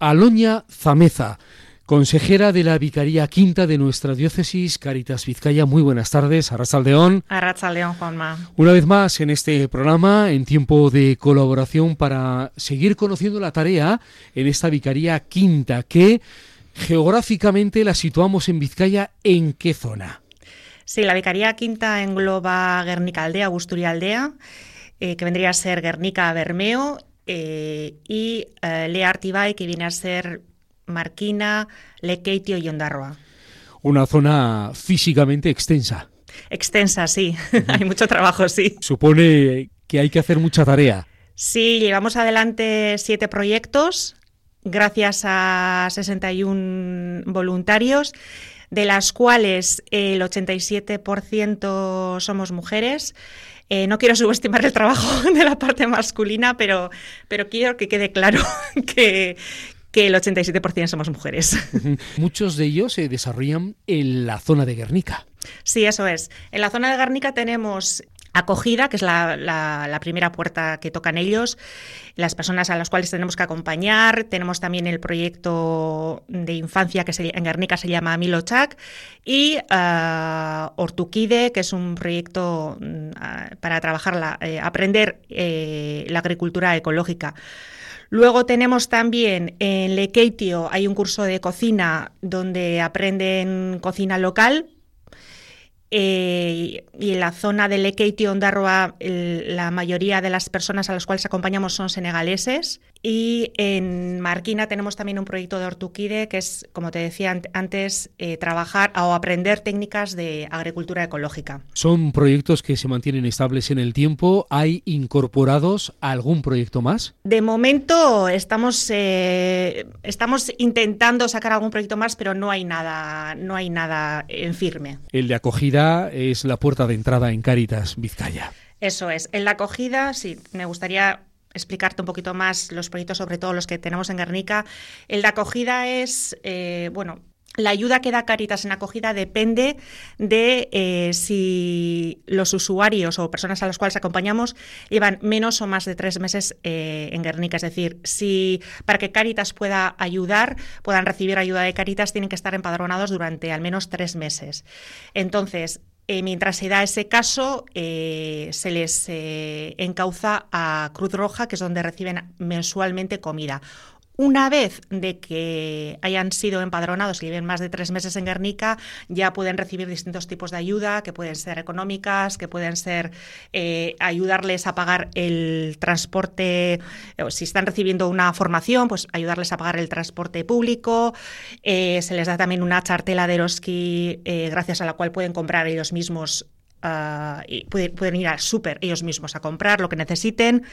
Aloña Zameza, consejera de la Vicaría Quinta de nuestra diócesis, Caritas Vizcaya. Muy buenas tardes, Arrachaldeón. Arrachaldeón, Juanma. Una vez más en este programa, en tiempo de colaboración para seguir conociendo la tarea en esta Vicaría Quinta, que geográficamente la situamos en Vizcaya, ¿en qué zona? Sí, la Vicaría Quinta engloba Guernica Aldea, Busturia Aldea, eh, que vendría a ser Guernica Bermeo, eh, y eh, Lea Artibay, que viene a ser Marquina, Lequeitio y Ondarroa. Una zona físicamente extensa. Extensa, sí. hay mucho trabajo, sí. Supone que hay que hacer mucha tarea. Sí, llevamos adelante siete proyectos gracias a 61 voluntarios de las cuales el 87% somos mujeres. Eh, no quiero subestimar el trabajo de la parte masculina, pero, pero quiero que quede claro que, que el 87% somos mujeres. Muchos de ellos se desarrollan en la zona de Guernica. Sí, eso es. En la zona de Guernica tenemos acogida, que es la, primera puerta que tocan ellos, las personas a las cuales tenemos que acompañar. Tenemos también el proyecto de infancia que en Guernica se llama Milochak y uh, Ortuquide, que es un proyecto mm, para trabajar, eh, aprender eh, la agricultura ecológica. Luego tenemos también en Lekeitio, hay un curso de cocina donde aprenden cocina local, eh, y en la zona de Lekeiti Ondarroa la mayoría de las personas a las cuales acompañamos son senegaleses y en Marquina tenemos también un proyecto de Ortuquide que es, como te decía antes, eh, trabajar o aprender técnicas de agricultura ecológica. ¿Son proyectos que se mantienen estables en el tiempo? ¿Hay incorporados algún proyecto más? De momento estamos, eh, estamos intentando sacar algún proyecto más, pero no hay nada, no hay nada en firme. El de acogida es la puerta de entrada en Cáritas Vizcaya. Eso es. En la acogida, sí, me gustaría explicarte un poquito más los proyectos, sobre todo los que tenemos en Guernica. El de acogida es, eh, bueno, la ayuda que da Caritas en acogida depende de eh, si los usuarios o personas a los cuales acompañamos llevan menos o más de tres meses eh, en Guernica. Es decir, si para que Caritas pueda ayudar, puedan recibir ayuda de Caritas, tienen que estar empadronados durante al menos tres meses. Entonces, eh, mientras se da ese caso, se les encauza a Cruz Roja, que es donde reciben mensualmente comida. Una vez de que hayan sido empadronados y lleven más de tres meses en Guernica, ya pueden recibir distintos tipos de ayuda, que pueden ser económicas, que pueden ser eh, ayudarles a pagar el transporte, o si están recibiendo una formación, pues ayudarles a pagar el transporte público. Eh, se les da también una chartela de Eroski, eh, gracias a la cual pueden comprar ellos mismos ah, y pueden, ir al súper ellos mismos a comprar lo que necesiten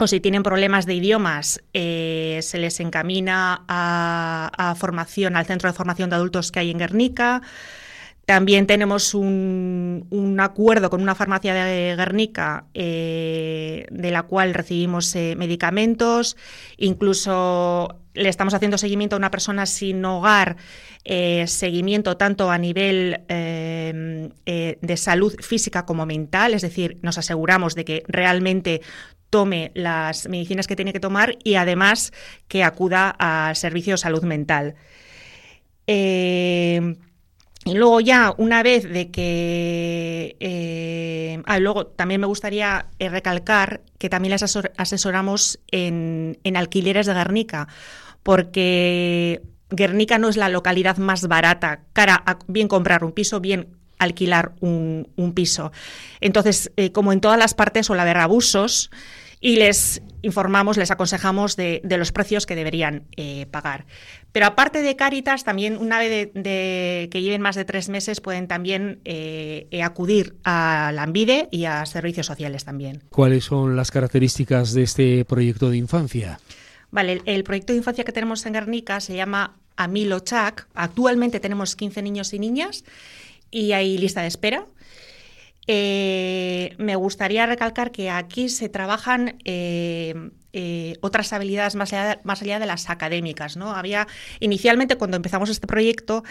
o si tienen problemas de idiomas, eh, se les encamina a, formación, al centro de formación de adultos que hay en Guernica. También tenemos un, acuerdo con una farmacia de Guernica eh, de la cual recibimos eh, medicamentos. Incluso le estamos haciendo seguimiento a una persona sin hogar, seguimiento tanto a nivel de salud física como mental, es decir, nos aseguramos de que realmente tome las medicinas que tiene que tomar y además que acuda al servicio de salud mental. Eh, y luego ya, una vez de que... Eh, ah, luego también me gustaría eh, recalcar que también les asesoramos en, alquileres de Guernica, porque Guernica no es la localidad más barata, cara a bien comprar un piso, bien alquilar un, piso. Entonces, como en todas las partes suele haber abusos, y les informamos, les aconsejamos de, los precios que deberían eh, pagar. Pero aparte de Cáritas, también una vez de, que lleven más de tres meses pueden también eh, eh, acudir a la ANVIDE y a servicios sociales también. ¿Cuáles son las características de este proyecto de infancia? Vale, el, proyecto de infancia que tenemos en Guernica se llama Amilo Chac. Actualmente tenemos 15 niños y niñas y hay lista de espera. Eh, me gustaría recalcar que aquí se trabajan eh, eh, otras habilidades más allá, de, las académicas. ¿no? Había, inicialmente, cuando empezamos este proyecto,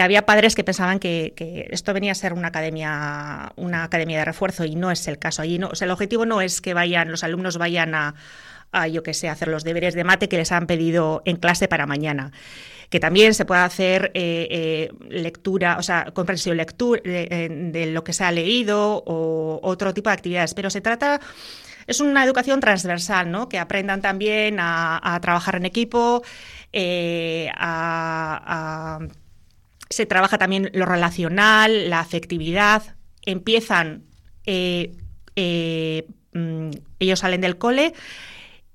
había padres que pensaban que, esto venía a ser una academia, una academia de refuerzo y no es el caso allí. No, el objetivo no es que vayan, los alumnos vayan a a, yo que sé, hacer los deberes de mate que les han pedido en clase para mañana que también se puede hacer eh, eh, lectura, o sea, comprensión lectura de, lo que se ha leído o otro tipo de actividades, pero se trata es una educación transversal, ¿no? Que aprendan también a, trabajar en equipo, eh, se trabaja también lo relacional, la afectividad. Empiezan, mm, ellos salen del cole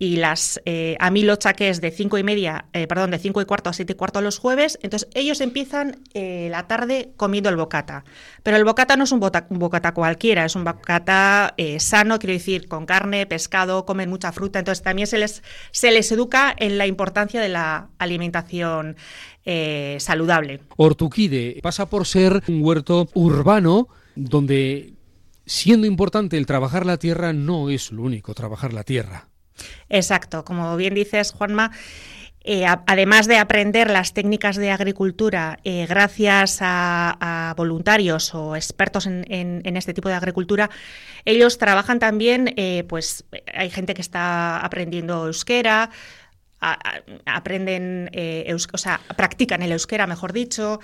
y las eh, a mí los chaques de cinco y media, eh, perdón, de cinco y cuarto a siete y cuarto los jueves, entonces ellos empiezan eh, la tarde comiendo el bocata. Pero el bocata no es un, bocata cualquiera, es un bocata sano, quiero decir, con carne, pescado, comen mucha fruta, entonces también se les, se les educa en la importancia de la alimentación saludable. Ortuquide pasa por ser un huerto urbano donde, siendo importante el trabajar la tierra, no es lo único trabajar la tierra. Exacto, como bien dices, Juanma. Eh, además de aprender las técnicas de agricultura eh, gracias a, voluntarios o expertos en, este tipo de agricultura, ellos trabajan también, eh, pues hay gente que está aprendiendo euskera, aprenden, o sea, practican el euskera, mejor dicho,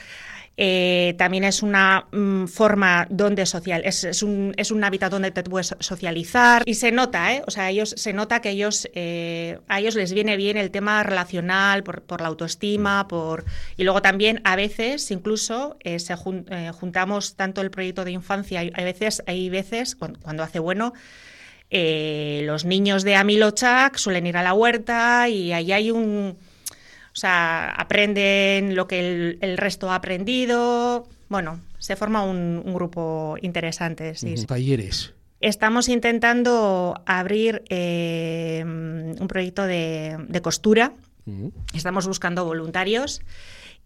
eh, también es una mm, forma donde social, es, un, es, un, hábitat donde te puedes socializar y se nota, ¿eh? o sea, ellos, se nota que ellos, eh, a ellos les viene bien el tema relacional por, por, la autoestima, por y luego también a veces incluso eh, se juntamos tanto el proyecto de infancia, hay, veces, hay veces cuando, hace bueno, los niños de Amilochak suelen ir a la huerta y ahí hay un o sea, aprenden lo que el, resto ha aprendido. Bueno, se forma un, grupo interesante. Sí, Talleres. Estamos intentando abrir eh, un proyecto de, costura. Estamos buscando voluntarios.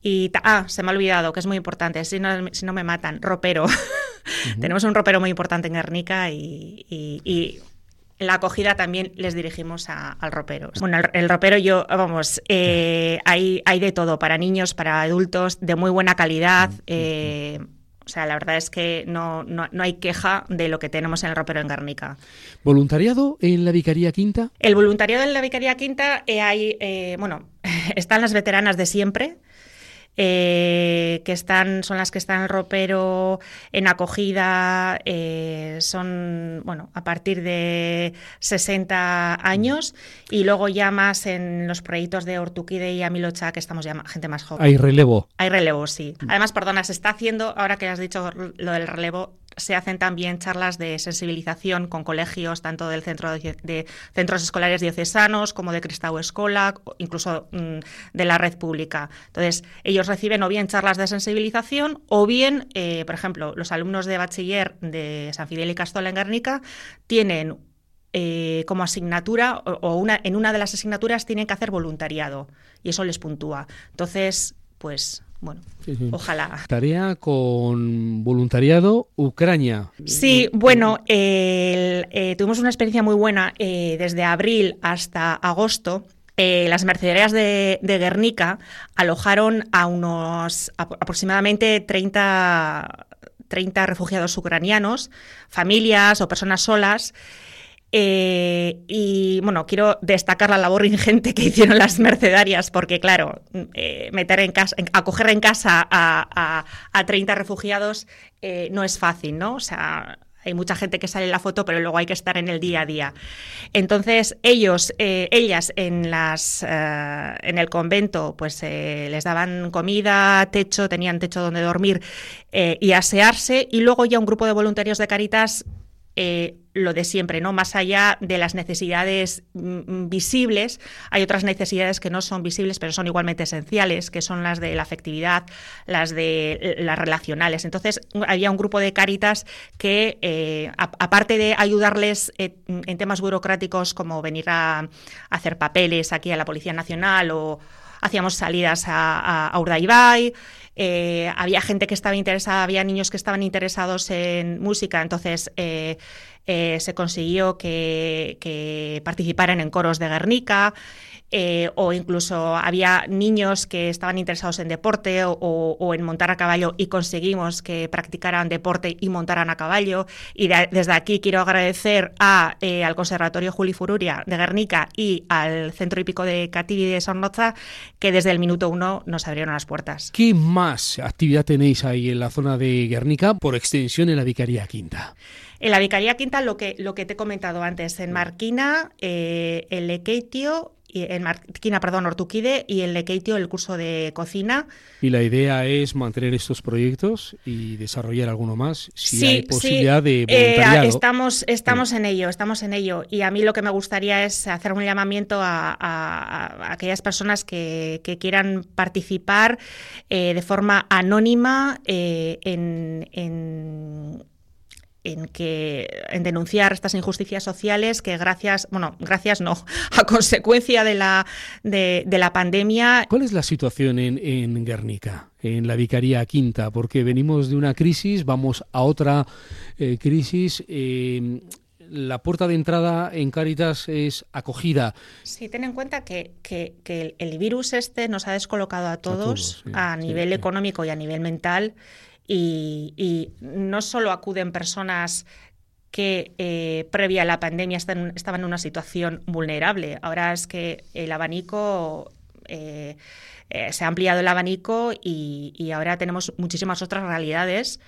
Y, ah, se me ha olvidado, que es muy importante, si no, si no me matan, ropero. Tenemos un ropero muy importante en Guernica y la acogida también les dirigimos al ropero. Bueno, el, ropero yo, vamos, eh, hay, hay de todo, para niños, para adultos, de muy buena calidad. Eh, o sea, la verdad es que no, no, hay queja de lo que tenemos en el ropero en Guernica. ¿Voluntariado en la Vicaría Quinta? El voluntariado en la Vicaría Quinta, eh, hay, bueno, están las veteranas de siempre, eh, que están, son las que están en ropero, en acogida, eh, son, bueno, a partir de 60 años y luego ya más en los proyectos de Ortuquide y Amilocha, que estamos ya gente más joven. Hay relevo. Hay relevo, sí. Además, perdona, se está haciendo, ahora que has dicho lo del relevo, se hacen también charlas de sensibilización con colegios, tanto del centro de, centros escolares diocesanos como de Cristau Escola, incluso mm, de la red pública. Entonces, ellos reciben o bien charlas de sensibilización o bien, eh, por ejemplo, los alumnos de bachiller de San Fidel y Castola en Guernica tienen eh, como asignatura o, una, en una de las asignaturas tienen que hacer voluntariado y eso les puntúa. Entonces, pues bueno, ojalá. Tarea con voluntariado Ucrania. Sí, bueno, eh, tuvimos una experiencia muy buena eh, desde abril hasta agosto. Eh, las mercederías de, Guernica alojaron a unos aproximadamente 30, 30 refugiados ucranianos, familias o personas solas. Eh, y bueno, quiero destacar la labor ingente que hicieron las mercedarias, porque claro, eh, meter en casa, acoger en casa a, a, 30 refugiados eh, no es fácil, ¿no? O sea, hay mucha gente que sale en la foto, pero luego hay que estar en el día a día. Entonces, ellos, ellas en las en el convento, pues les daban comida, techo, tenían techo donde dormir y asearse, y luego ya un grupo de voluntarios de Caritas eh, lo de siempre, ¿no? Más allá de las necesidades mm, visibles, hay otras necesidades que no son visibles, pero son igualmente esenciales, que son las de la afectividad, las de eh, las relacionales. Entonces, había un grupo de caritas que, eh, aparte de ayudarles en temas burocráticos como venir a, hacer papeles aquí a la Policía Nacional o hacíamos salidas a, Urdaibai, eh, había gente que estaba interesada, había niños que estaban interesados en música, entonces eh, eh, se consiguió que, participaran en coros de Guernica. Eh, o incluso había niños que estaban interesados en deporte o, en montar a caballo y conseguimos que practicaran deporte y montaran a caballo. Y desde aquí quiero agradecer a, eh, al Conservatorio Juli Fururia de Guernica y al Centro Hípico de Cativi de Sornoza que desde el minuto uno nos abrieron las puertas. ¿Qué más actividad tenéis ahí en la zona de Guernica, por extensión en la Vicaría Quinta? En la Vicaría Quinta, lo que, lo que te he comentado antes, en Marquina, eh, el Lequeitio, en Marquina, perdón, Ortuquide y en Lequeitio el curso de cocina. Y la idea es mantener estos proyectos y desarrollar alguno más, si hay posibilidad de eh, voluntariado. estamos estamos en ello, estamos en ello. Y a mí lo que me gustaría es hacer un llamamiento a, aquellas personas que, quieran participar eh, de forma anónima eh, en en en denunciar estas injusticias sociales que gracias, bueno, gracias no, a consecuencia de la de, la pandemia. ¿Cuál es la situación en, en, Guernica, en la Vicaría Quinta? Porque venimos de una crisis, vamos a otra eh, crisis. Eh, la puerta de entrada en Cáritas es acogida. Sí, ten en cuenta que, que, el, virus este nos ha descolocado a todos a, nivel económico y a nivel mental y, no solo acuden personas que eh, previa a la pandemia estaban en una situación vulnerable. Ahora es que el abanico eh, eh, se ha ampliado el abanico y, ahora tenemos muchísimas otras realidades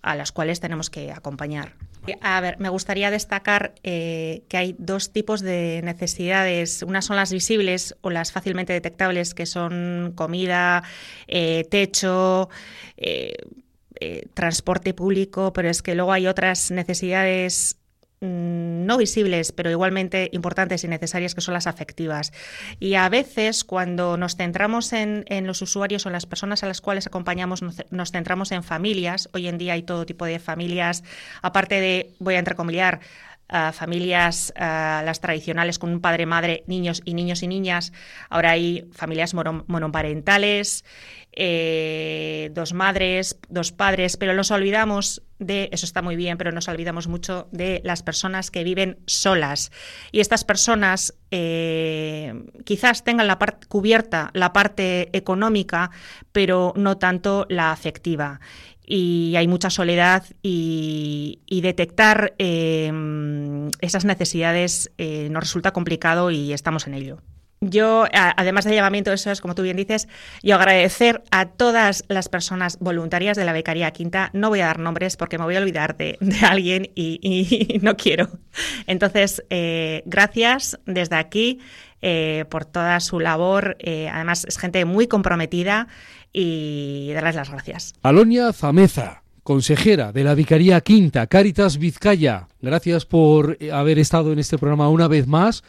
a las cuales tenemos que acompañar. A ver, me gustaría destacar que hay dos tipos de necesidades. Unas son las visibles o las fácilmente detectables, que son comida, techo, eh, transporte público, pero es que luego hay otras necesidades no visibles, pero igualmente importantes y necesarias, que son las afectivas. Y a veces, cuando nos centramos en, los usuarios o en las personas a las cuales acompañamos, nos, centramos en familias. Hoy en día hay todo tipo de familias, aparte de, voy a entrecomillar, familias, las tradicionales con un padre, madre, niños y niños y niñas. Ahora hay familias monoparentales, eh, dos madres, dos padres, pero nos olvidamos de, eso está muy bien, pero nos olvidamos mucho de las personas que viven solas. Y estas personas eh, quizás tengan la cubierta la parte económica, pero no tanto la afectiva y hay mucha soledad y, detectar em, esas necesidades eh, nos resulta complicado y estamos en ello. Yo, además del llamamiento, eso es, como tú bien dices, yo agradecer a todas las personas voluntarias de la Becaría Quinta. No voy a dar nombres porque me voy a olvidar de, alguien y, no quiero. Entonces, eh, gracias desde aquí eh, por toda su labor. además, es gente muy comprometida y darles las gracias. Alonia Zameza, consejera de la Vicaría Quinta, Caritas Vizcaya, gracias por haber estado en este programa una vez más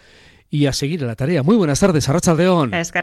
y a seguir la tarea. Muy buenas tardes, Arracha León. Es que